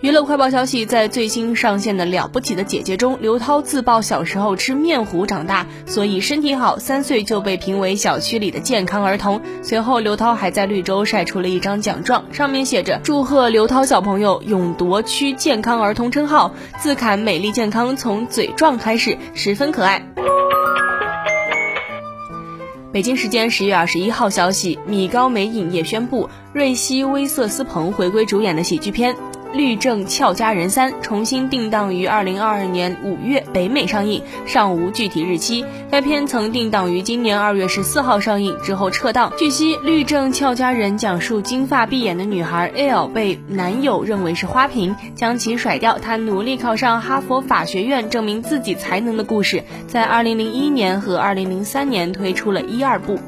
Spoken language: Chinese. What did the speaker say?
娱乐快报消息，在最新上线的《了不起的姐姐》中，刘涛自曝小时候吃面糊长大，所以身体好，三岁就被评为小区里的健康儿童。随后，刘涛还在绿洲晒出了一张奖状，上面写着“祝贺刘涛小朋友勇夺区健康儿童称号”，自侃美丽健康从嘴壮开始，十分可爱。北京时间十月二十一号消息，米高梅影业宣布，瑞希·威瑟斯彭回归主演的喜剧片。《律政俏佳人三》重新定档于二零二二年五月北美上映，尚无具体日期。该片曾定档于今年二月十四号上映，之后撤档。据悉，《律政俏佳人》讲述金发碧眼的女孩 L 被男友认为是花瓶，将其甩掉，她努力考上哈佛法学院，证明自己才能的故事，在二零零一年和二零零三年推出了一二部。